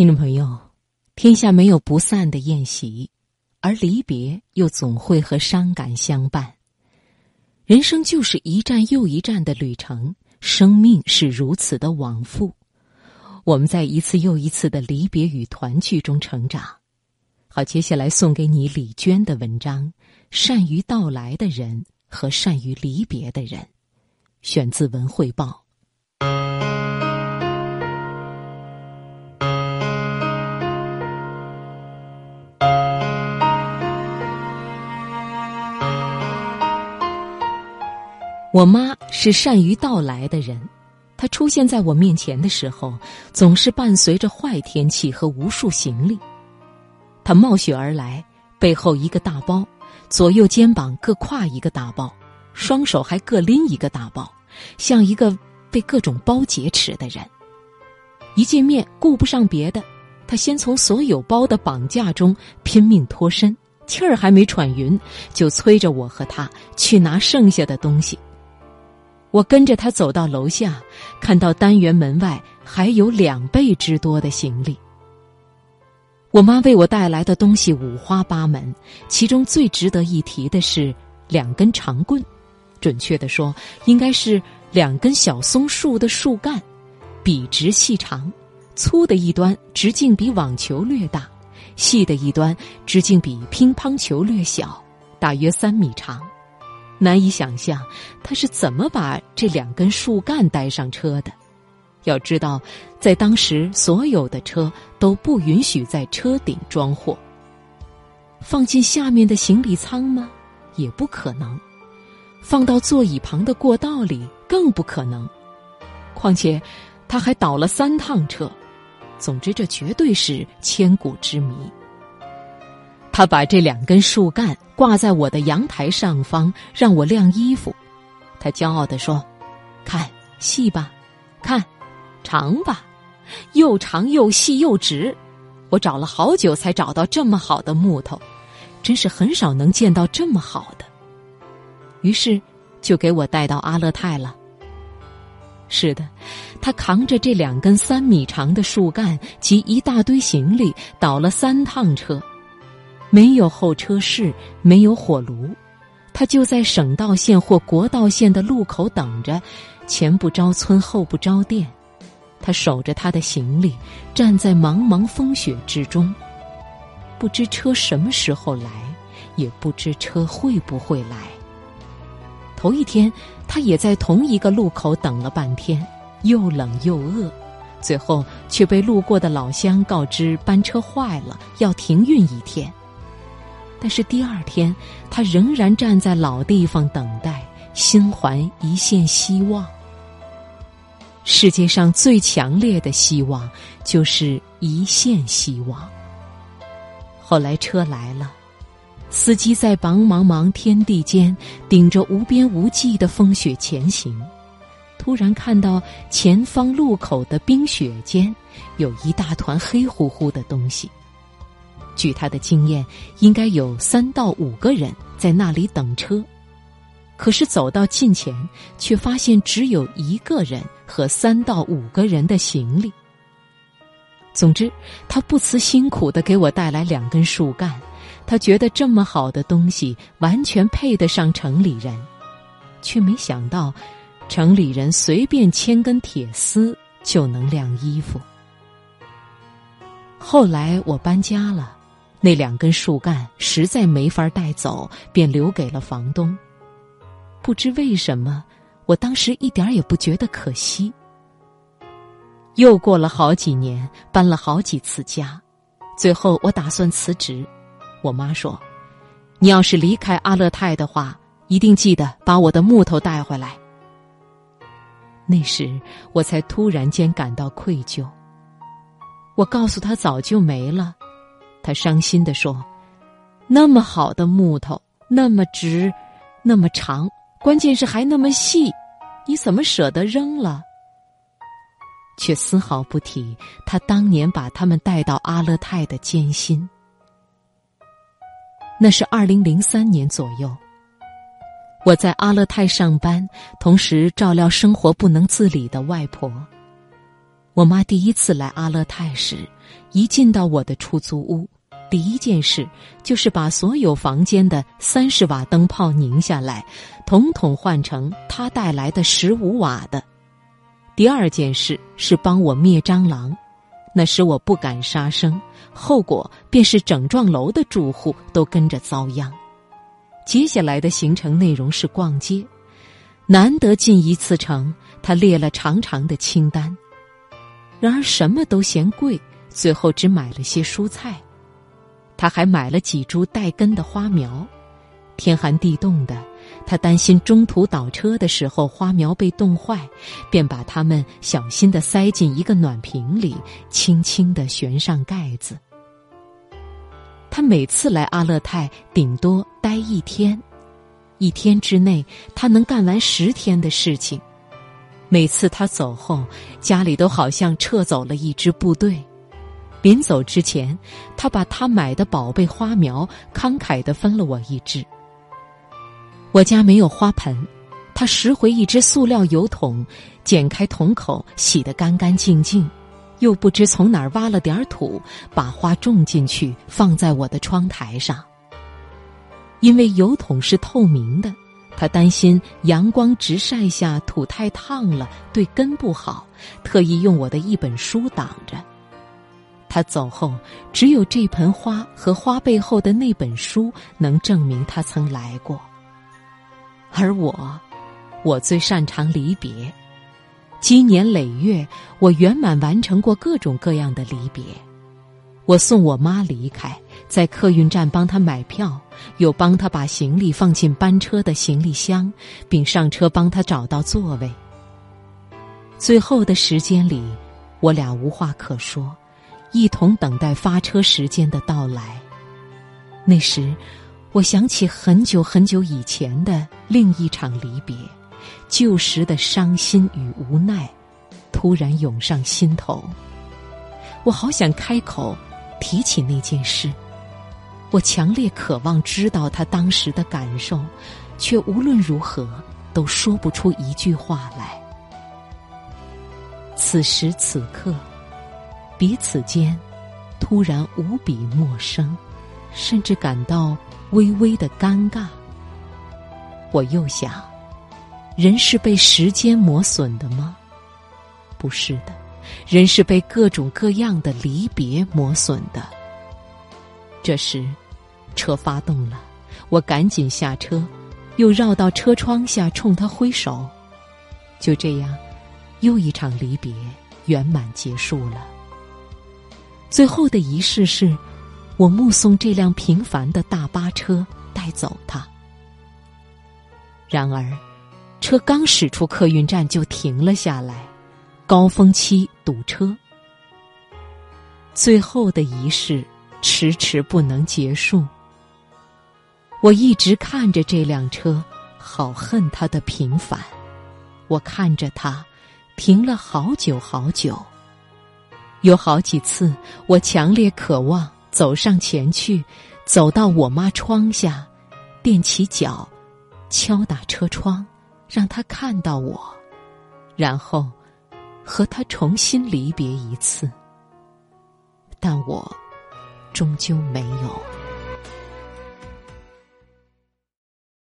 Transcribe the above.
听众朋友，天下没有不散的宴席，而离别又总会和伤感相伴。人生就是一站又一站的旅程，生命是如此的往复。我们在一次又一次的离别与团聚中成长。好，接下来送给你李娟的文章《善于到来的人和善于离别的人》，选自《文汇报》。我妈是善于到来的人，她出现在我面前的时候，总是伴随着坏天气和无数行李。她冒雪而来，背后一个大包，左右肩膀各挎一个大包，双手还各拎一个大包，像一个被各种包劫持的人。一见面，顾不上别的，她先从所有包的绑架中拼命脱身，气儿还没喘匀，就催着我和她去拿剩下的东西。我跟着他走到楼下，看到单元门外还有两倍之多的行李。我妈为我带来的东西五花八门，其中最值得一提的是两根长棍，准确的说，应该是两根小松树的树干，笔直细长，粗的一端直径比网球略大，细的一端直径比乒乓球略小，大约三米长。难以想象，他是怎么把这两根树干带上车的。要知道，在当时，所有的车都不允许在车顶装货。放进下面的行李舱吗？也不可能。放到座椅旁的过道里更不可能。况且，他还倒了三趟车。总之，这绝对是千古之谜。他把这两根树干挂在我的阳台上方，让我晾衣服。他骄傲地说：“看细吧，看长吧，又长又细又直。我找了好久才找到这么好的木头，真是很少能见到这么好的。”于是就给我带到阿勒泰了。是的，他扛着这两根三米长的树干及一大堆行李，倒了三趟车。没有候车室，没有火炉，他就在省道线或国道线的路口等着，前不着村后不着店，他守着他的行李，站在茫茫风雪之中，不知车什么时候来，也不知车会不会来。头一天，他也在同一个路口等了半天，又冷又饿，最后却被路过的老乡告知班车坏了，要停运一天。但是第二天，他仍然站在老地方等待，心怀一线希望。世界上最强烈的希望，就是一线希望。后来车来了，司机在茫茫茫天地间，顶着无边无际的风雪前行，突然看到前方路口的冰雪间，有一大团黑乎乎的东西。据他的经验，应该有三到五个人在那里等车，可是走到近前，却发现只有一个人和三到五个人的行李。总之，他不辞辛苦的给我带来两根树干，他觉得这么好的东西完全配得上城里人，却没想到，城里人随便牵根铁丝就能晾衣服。后来我搬家了。那两根树干实在没法带走，便留给了房东。不知为什么，我当时一点也不觉得可惜。又过了好几年，搬了好几次家，最后我打算辞职。我妈说：“你要是离开阿勒泰的话，一定记得把我的木头带回来。”那时我才突然间感到愧疚。我告诉他早就没了。他伤心地说：“那么好的木头，那么直，那么长，关键是还那么细，你怎么舍得扔了？”却丝毫不提他当年把他们带到阿勒泰的艰辛。那是二零零三年左右，我在阿勒泰上班，同时照料生活不能自理的外婆。我妈第一次来阿勒泰时，一进到我的出租屋，第一件事就是把所有房间的三十瓦灯泡拧下来，统统换成她带来的十五瓦的。第二件事是帮我灭蟑螂，那时我不敢杀生，后果便是整幢楼的住户都跟着遭殃。接下来的行程内容是逛街，难得进一次城，他列了长长的清单。然而什么都嫌贵，最后只买了些蔬菜。他还买了几株带根的花苗。天寒地冻的，他担心中途倒车的时候花苗被冻坏，便把它们小心的塞进一个暖瓶里，轻轻的悬上盖子。他每次来阿勒泰，顶多待一天，一天之内他能干完十天的事情。每次他走后，家里都好像撤走了一支部队。临走之前，他把他买的宝贝花苗慷慨地分了我一支。我家没有花盆，他拾回一只塑料油桶，剪开桶口，洗得干干净净，又不知从哪儿挖了点土，把花种进去，放在我的窗台上。因为油桶是透明的。他担心阳光直晒下土太烫了，对根不好，特意用我的一本书挡着。他走后，只有这盆花和花背后的那本书能证明他曾来过。而我，我最擅长离别，积年累月，我圆满完成过各种各样的离别。我送我妈离开。在客运站帮他买票，又帮他把行李放进班车的行李箱，并上车帮他找到座位。最后的时间里，我俩无话可说，一同等待发车时间的到来。那时，我想起很久很久以前的另一场离别，旧时的伤心与无奈，突然涌上心头。我好想开口提起那件事。我强烈渴望知道他当时的感受，却无论如何都说不出一句话来。此时此刻，彼此间突然无比陌生，甚至感到微微的尴尬。我又想，人是被时间磨损的吗？不是的，人是被各种各样的离别磨损的。这时。车发动了，我赶紧下车，又绕到车窗下冲他挥手。就这样，又一场离别圆满结束了。最后的仪式是，我目送这辆平凡的大巴车带走他。然而，车刚驶出客运站就停了下来，高峰期堵车。最后的仪式迟迟不能结束。我一直看着这辆车，好恨它的平凡。我看着它，停了好久好久。有好几次，我强烈渴望走上前去，走到我妈窗下，踮起脚，敲打车窗，让她看到我，然后和她重新离别一次。但我终究没有。